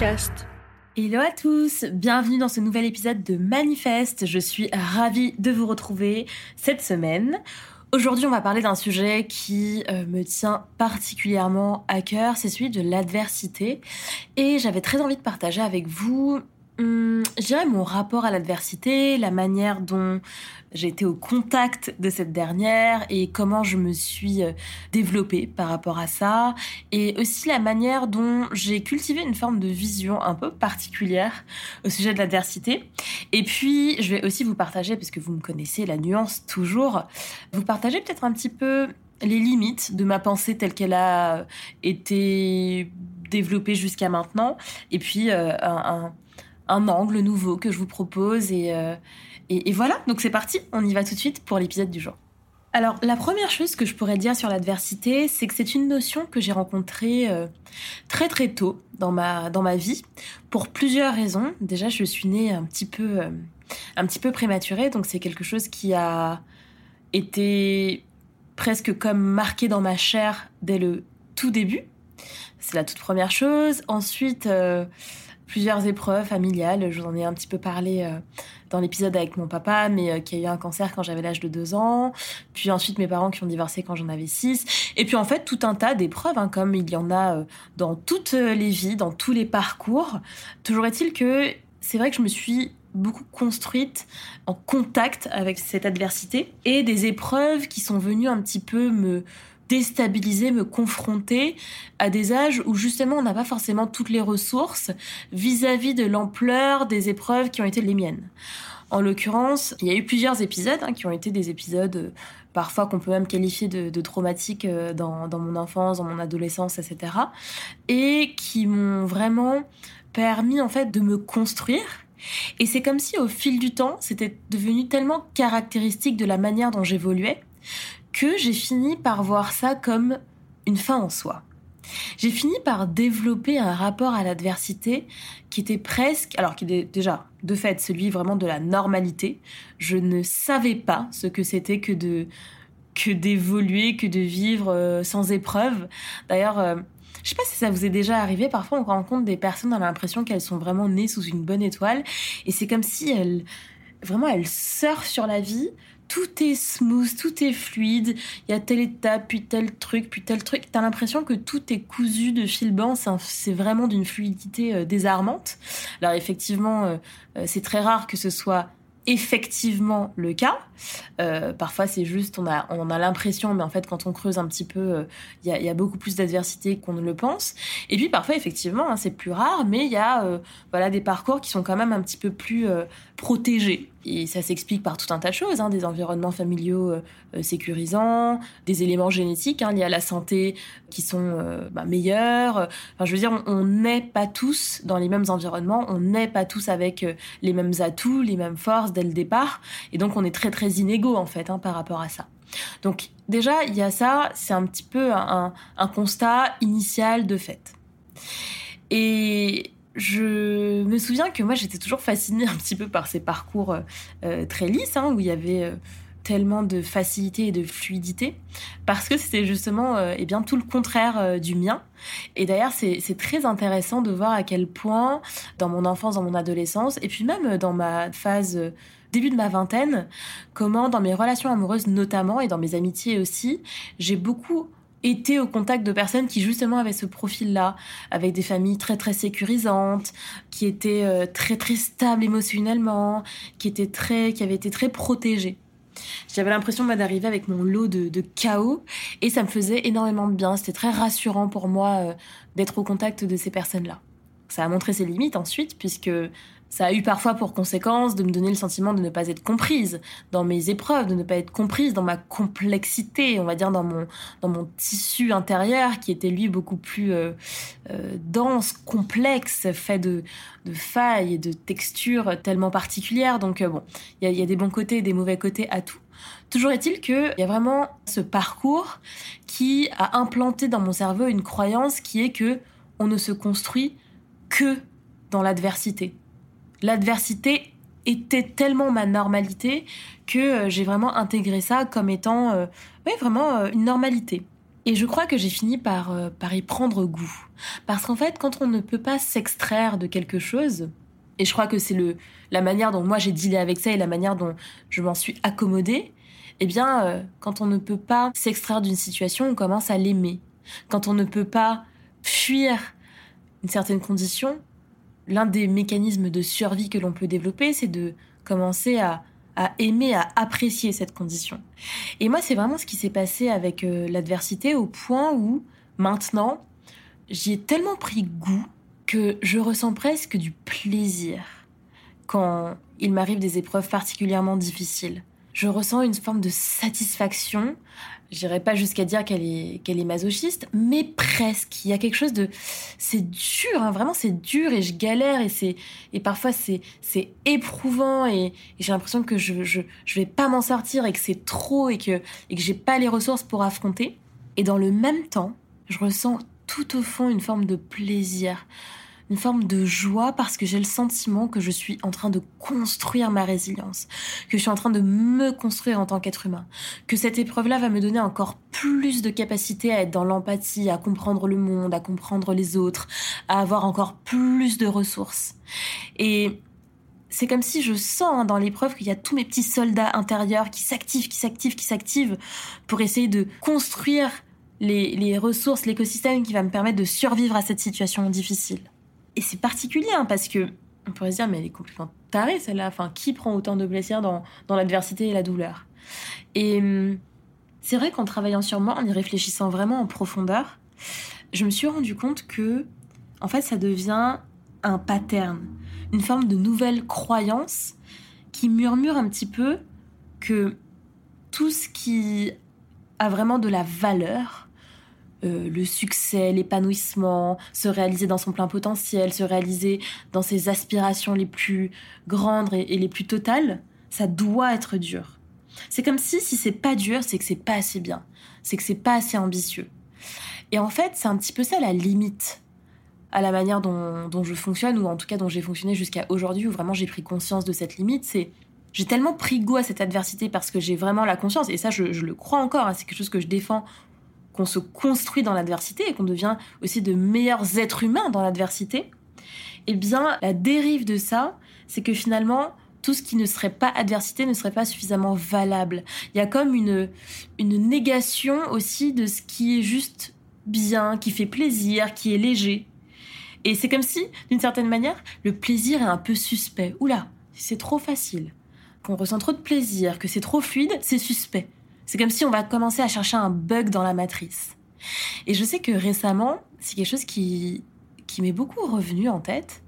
Hello à tous, bienvenue dans ce nouvel épisode de Manifeste. Je suis ravie de vous retrouver cette semaine. Aujourd'hui, on va parler d'un sujet qui euh, me tient particulièrement à cœur, c'est celui de l'adversité. Et j'avais très envie de partager avec vous Hum, mon rapport à l'adversité, la manière dont j'ai été au contact de cette dernière et comment je me suis euh, développée par rapport à ça et aussi la manière dont j'ai cultivé une forme de vision un peu particulière au sujet de l'adversité. Et puis, je vais aussi vous partager, parce que vous me connaissez, la nuance toujours, vous partager peut-être un petit peu les limites de ma pensée telle qu'elle a été développée jusqu'à maintenant et puis euh, un angle nouveau que je vous propose. Euh, et, voilà, donc c'est parti, on y va tout de suite pour l'épisode du jour. Alors, la première chose que je pourrais dire sur l'adversité, c'est que c'est une notion que j'ai rencontrée euh, très très tôt dans ma, dans ma vie, pour plusieurs raisons. Déjà, je suis née un petit peu, euh, un petit peu prématurée, donc c'est quelque chose qui a été presque comme marqué dans ma chair dès le tout début. C'est la toute première chose. Ensuite, plusieurs épreuves familiales. Je vous en ai un petit peu parlé euh, dans l'épisode avec mon papa, mais euh, qui a eu un cancer quand j'avais l'âge de deux ans. Puis ensuite mes parents qui ont divorcé quand j'en avais six. Et puis en fait tout un tas d'épreuves, hein, comme il y en a euh, dans toutes les vies, dans tous les parcours. Toujours est-il que c'est vrai que je me suis beaucoup construite en contact avec cette adversité et des épreuves qui sont venues un petit peu me déstabiliser, me confronter à des âges où justement on n'a pas forcément toutes les ressources vis-à-vis de l'ampleur des épreuves qui ont été les miennes. En l'occurrence, il y a eu plusieurs épisodes hein, qui ont été des épisodes euh, parfois qu'on peut même qualifier de, traumatiques euh, dans, dans, mon enfance, dans mon adolescence, etc. Et qui m'ont vraiment permis en fait de me construire. Et c'est comme si au fil du temps, c'était devenu tellement caractéristique de la manière dont j'évoluais que j'ai fini par voir ça comme une fin en soi. J'ai fini par développer un rapport à l'adversité qui était presque, alors qui était déjà de fait celui vraiment de la normalité. Je ne savais pas ce que c'était que de que d'évoluer, que de vivre euh, sans épreuve. D'ailleurs, euh, je sais pas si ça vous est déjà arrivé. Parfois, on rencontre des personnes, on a l'impression qu'elles sont vraiment nées sous une bonne étoile, et c'est comme si elles vraiment elles surfent sur la vie tout est smooth, tout est fluide. Il y a telle étape, puis tel truc, puis tel truc. T'as l'impression que tout est cousu de fil blanc. C'est vraiment d'une fluidité euh, désarmante. Alors effectivement, euh, euh, c'est très rare que ce soit effectivement le cas. Parfois, c'est juste, on a, on a l'impression, mais en fait, quand on creuse un petit peu, il y, a, beaucoup plus d'adversité qu'on ne le pense. Et puis, parfois, effectivement, hein, c'est plus rare, mais il y a voilà, des parcours qui sont quand même un petit peu plus protégés. Et ça s'explique par tout un tas de choses, hein, des environnements familiaux euh, euh, sécurisants, des éléments génétiques hein, liés à la santé qui sont euh, bah, meilleurs. Enfin, je veux dire, on n'est pas tous dans les mêmes environnements, on n'est pas tous avec les mêmes atouts, les mêmes forces dès le départ, et donc on est très très inégaux en fait hein, par rapport à ça. Donc déjà, il y a ça, c'est un petit peu un, un constat initial de fait. Et je me souviens que moi j'étais toujours fascinée un petit peu par ces parcours euh, euh, très lisses, hein, où il y avait euh, tellement de facilité et de fluidité, parce que c'était justement eh bien tout le contraire du mien. Et d'ailleurs c'est très intéressant de voir à quel point dans mon enfance, dans mon adolescence, et puis même dans ma phase début de ma vingtaine, comment dans mes relations amoureuses notamment, et dans mes amitiés aussi, j'ai beaucoup été au contact de personnes qui justement avaient ce profil-là, avec des familles très très sécurisantes, qui étaient euh, très très stables émotionnellement, qui étaient très, qui avaient été très protégées. J'avais l'impression d'arriver avec mon lot de, chaos et ça me faisait énormément de bien. C'était très rassurant pour moi euh, d'être au contact de ces personnes-là. Ça a montré ses limites ensuite puisque Ça a eu parfois pour conséquence de me donner le sentiment de ne pas être comprise dans mes épreuves, de ne pas être comprise dans ma complexité, on va dire dans mon, dans mon tissu intérieur qui était lui beaucoup plus euh, euh, dense, complexe, fait de, de failles et de textures tellement particulières. Donc bon, il y a des bons côtés et des mauvais côtés à tout. Toujours est-il qu'il y a vraiment ce parcours qui a implanté dans mon cerveau une croyance qui est que on ne se construit que dans l'adversité. L'adversité était tellement ma normalité que euh, j'ai vraiment intégré ça comme étant euh, vraiment euh, une normalité. Et je crois que j'ai fini par, par y prendre goût. Parce qu'en fait, quand on ne peut pas s'extraire de quelque chose, et je crois que c'est le la manière dont moi j'ai dealé avec ça et la manière dont je m'en suis accommodée, eh bien, quand on ne peut pas s'extraire d'une situation, on commence à l'aimer. Quand on ne peut pas fuir une certaine condition, l'un des mécanismes de survie que l'on peut développer, c'est de commencer à, aimer, à apprécier cette condition. Et moi, c'est vraiment ce qui s'est passé avec euh, l'adversité au point où, maintenant, j'y ai tellement pris goût que je ressens presque du plaisir quand il m'arrive des épreuves particulièrement difficiles. Je ressens une forme de satisfaction J'irai pas jusqu'à dire qu'elle est, est masochiste, mais presque. Il y a quelque chose de, c'est dur, hein, vraiment c'est dur et je galère et c'est, et parfois c'est, c'est éprouvant et, j'ai l'impression que je, je, je vais pas m'en sortir et que c'est trop et que, et que j'ai pas les ressources pour affronter. Et dans le même temps, je ressens tout au fond une forme de plaisir, une forme de joie parce que j'ai le sentiment que je suis en train de construire ma résilience, que je suis en train de me construire en tant qu'être humain, que cette épreuve-là va me donner encore plus de capacité à être dans l'empathie, à comprendre le monde, à comprendre les autres, à avoir encore plus de ressources. Et c'est comme si je sens hein, dans l'épreuve qu'il y a tous mes petits soldats intérieurs qui s'activent, qui s'activent, qui s'activent pour essayer de construire les, les ressources, l'écosystème qui va me permettre de survivre à cette situation difficile. Et c'est particulier, hein, parce que on pourrait se dire, mais elle est complètement tarée celle-là. Enfin, qui prend autant de blessures dans, dans l'adversité et la douleur? Et hum, c'est vrai qu'en travaillant sur moi, en y réfléchissant vraiment en profondeur, je me suis rendu compte que, en fait, ça devient un pattern, une forme de nouvelle croyance qui murmure un petit peu que tout ce qui a vraiment de la valeur, euh, le succès, l'épanouissement, se réaliser dans son plein potentiel, se réaliser dans ses aspirations les plus grandes et, les plus totales, ça doit être dur. C'est comme si si c'est pas dur, c'est que c'est pas assez bien, c'est que c'est pas assez ambitieux. Et en fait, c'est un petit peu ça la limite à la manière dont, je fonctionne, ou en tout cas dont j'ai fonctionné jusqu'à aujourd'hui, où vraiment j'ai pris conscience de cette limite, c'est j'ai tellement pris goût à cette adversité parce que j'ai vraiment la conscience, et ça je, le crois encore, hein, c'est quelque chose que je défends qu'on se construit dans l'adversité et qu'on devient aussi de meilleurs êtres humains dans l'adversité, eh bien, la dérive de ça, c'est que finalement, tout ce qui ne serait pas adversité ne serait pas suffisamment valable. Il y a comme une, une négation aussi de ce qui est juste bien, qui fait plaisir, qui est léger. Et c'est comme si, d'une certaine manière, le plaisir est un peu suspect. Oula, c'est trop facile, qu'on ressent trop de plaisir, que c'est trop fluide, c'est suspect. C'est comme si on va commencer à chercher un bug dans la matrice. Et je sais que récemment, c'est quelque chose qui, qui m'est beaucoup revenu en tête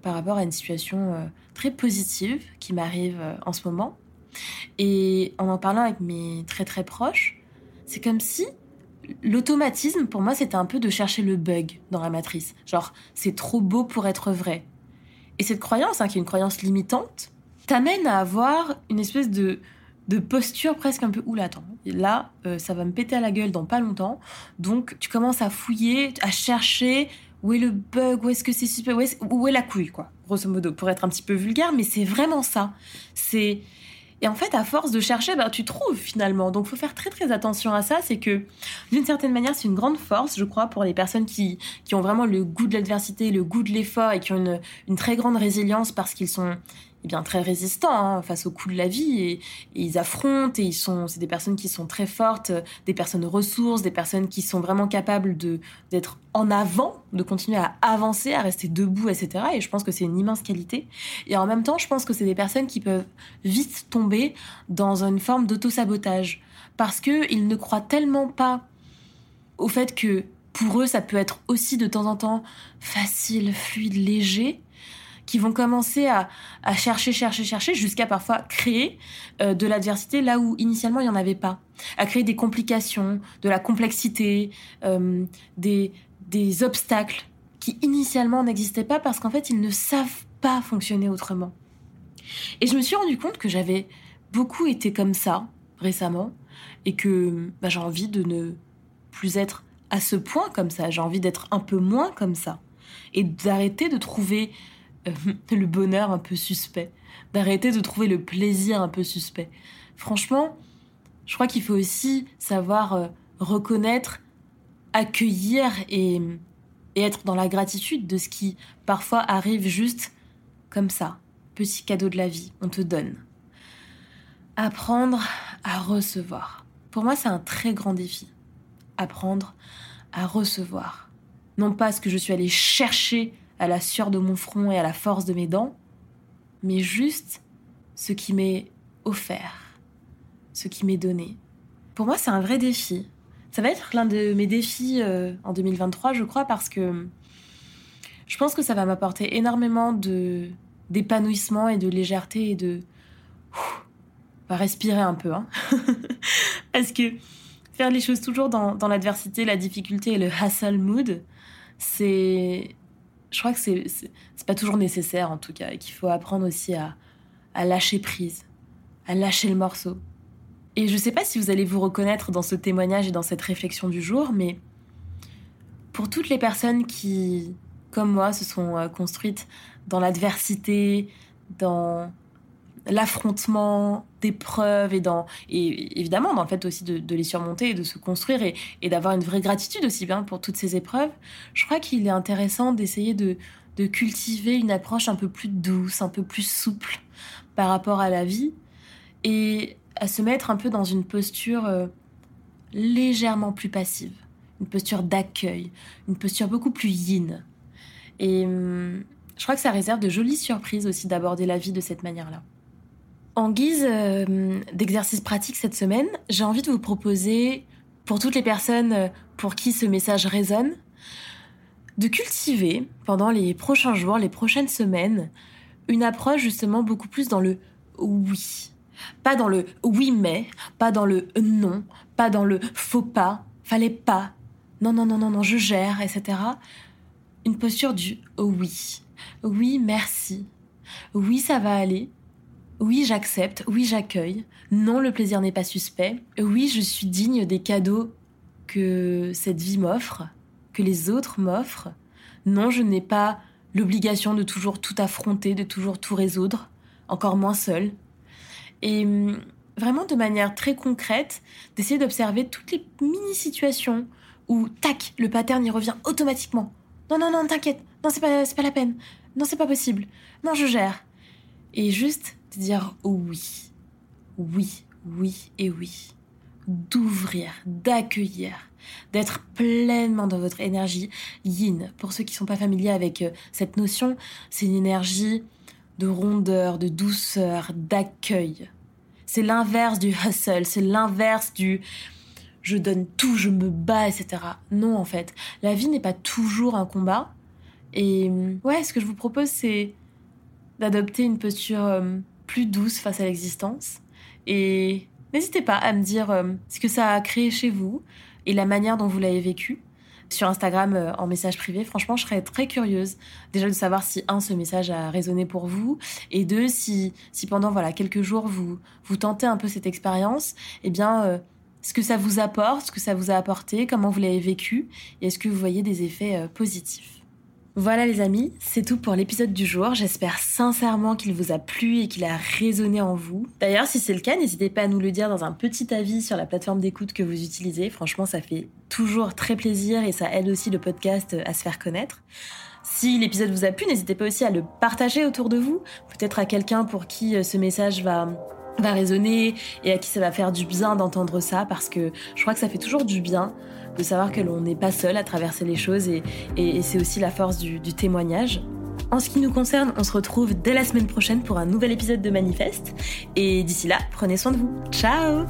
par rapport à une situation euh, très positive qui m'arrive euh, en ce moment. Et en en parlant avec mes très très proches, c'est comme si l'automatisme pour moi c'était un peu de chercher le bug dans la matrice. Genre, c'est trop beau pour être vrai. Et cette croyance, hein, qui est une croyance limitante, t'amène à avoir une espèce de, de posture presque un peu oula attends là euh, ça va me péter à la gueule dans pas longtemps donc tu commences à fouiller à chercher où est le bug où est-ce que c'est super où est, où est la couille quoi grosso modo pour être un petit peu vulgaire mais c'est vraiment ça c'est et en fait, à force de chercher, ben, tu trouves finalement. Donc, faut faire très très attention à ça. C'est que, d'une certaine manière, c'est une grande force, je crois, pour les personnes qui, ont vraiment le goût de l'adversité, le goût de l'effort et qui ont une très grande résilience parce qu'ils sont eh bien très résistants hein, face au coup de la vie. Et, ils affrontent et ils sont c'est des personnes qui sont très fortes des personnes ressources des personnes qui sont vraiment capables de d'être en avant de continuer à avancer à rester debout etc et je pense que c'est une immense qualité. Et en même temps je pense que c'est des personnes qui peuvent vite tomber dans une forme d'auto-sabotage. Parce que ils ne croient tellement pas au fait que pour eux ça peut être aussi de temps en temps facile fluide léger qui vont commencer à, chercher, chercher, chercher, jusqu'à parfois créer euh, de l'adversité là où initialement il n'y en avait pas, à créer des complications, de la complexité, euh, des, des obstacles qui initialement n'existaient pas parce qu'en fait ils ne savent pas fonctionner autrement. Et je me suis rendu compte que j'avais beaucoup été comme ça récemment et que bah, j'ai envie de ne plus être à ce point comme ça, j'ai envie d'être un peu moins comme ça et d'arrêter de trouver le bonheur un peu suspect, d'arrêter de trouver le plaisir un peu suspect. Franchement, je crois qu'il faut aussi savoir euh, reconnaître, accueillir et, et être dans la gratitude de ce qui parfois arrive juste comme ça. Petit cadeau de la vie, on te donne. Apprendre à recevoir. Pour moi, c'est un très grand défi. Apprendre à recevoir. Non pas ce que je suis allée chercher à la sueur de mon front et à la force de mes dents, mais juste ce qui m'est offert, ce qui m'est donné. Pour moi, c'est un vrai défi. Ça va être l'un de mes défis euh, en 2023, je crois, parce que je pense que ça va m'apporter énormément de d'épanouissement et de légèreté et de va respirer un peu, hein. parce que faire les choses toujours dans, dans l'adversité, la difficulté et le hustle mood, c'est je crois que c'est pas toujours nécessaire en tout cas et qu'il faut apprendre aussi à, à lâcher prise, à lâcher le morceau. Et je sais pas si vous allez vous reconnaître dans ce témoignage et dans cette réflexion du jour, mais pour toutes les personnes qui, comme moi, se sont euh, construites dans l'adversité, dans l'affrontement des preuves et évidemment dans le fait aussi de, les surmonter et de se construire et, d'avoir une vraie gratitude aussi bien pour toutes ces épreuves. Je crois qu'il est intéressant d'essayer de, cultiver une approche un peu plus douce un peu plus souple par rapport à la vie et à se mettre un peu dans une posture euh, légèrement plus passive une posture d'accueil une posture beaucoup plus yin. Et hum, je crois que ça réserve de jolies surprises aussi d'aborder la vie de cette manière là en guise euh, d'exercice pratique cette semaine, j'ai envie de vous proposer, pour toutes les personnes euh, pour qui ce message résonne, de cultiver pendant les prochains jours, les prochaines semaines, une approche justement beaucoup plus dans le oui. Pas dans le oui mais, pas dans le non, pas dans le faut pas, fallait pas, non non non non non je gère, etc. Une posture du oui. Oui merci. Oui ça va aller. Oui, j'accepte, oui, j'accueille. Non, le plaisir n'est pas suspect. Oui, je suis digne des cadeaux que cette vie m'offre, que les autres m'offrent. Non, je n'ai pas l'obligation de toujours tout affronter, de toujours tout résoudre, encore moins seul. Et hum, vraiment de manière très concrète, d'essayer d'observer toutes les mini-situations où, tac, le pattern y revient automatiquement. Non, non, non, t'inquiète, non, c'est pas, pas la peine, non, c'est pas possible, non, je gère. Et juste de dire oui, oui, oui et oui. D'ouvrir, d'accueillir, d'être pleinement dans votre énergie yin. Pour ceux qui ne sont pas familiers avec euh, cette notion, c'est une énergie de rondeur, de douceur, d'accueil. C'est l'inverse du hustle, c'est l'inverse du je donne tout, je me bats, etc. Non, en fait, la vie n'est pas toujours un combat. Et ouais, ce que je vous propose, c'est d'adopter une posture euh, plus douce face à l'existence. Et n'hésitez pas à me dire euh, ce que ça a créé chez vous et la manière dont vous l'avez vécu. Sur Instagram, euh, en message privé, franchement, je serais très curieuse déjà de savoir si, un, ce message a résonné pour vous, et deux, si, si pendant voilà, quelques jours, vous, vous tentez un peu cette expérience, eh bien, euh, ce que ça vous apporte, ce que ça vous a apporté, comment vous l'avez vécu, et est-ce que vous voyez des effets positifs. Voilà les amis, c'est tout pour l'épisode du jour. J'espère sincèrement qu'il vous a plu et qu'il a résonné en vous. D'ailleurs, si c'est le cas, n'hésitez pas à nous le dire dans un petit avis sur la plateforme d'écoute que vous utilisez. Franchement, ça fait toujours très plaisir et ça aide aussi le podcast à se faire connaître. Si l'épisode vous a plu, n'hésitez pas aussi à le partager autour de vous, peut-être à quelqu'un pour qui euh, ce message va va résonner et à qui ça va faire du bien d'entendre ça parce que je crois que ça fait toujours du bien de savoir que l'on n'est pas seul à traverser les choses et, c'est aussi la force du, du témoignage. En ce qui nous concerne, on se retrouve dès la semaine prochaine pour un nouvel épisode de Manifeste. Et d'ici là, prenez soin de vous. Ciao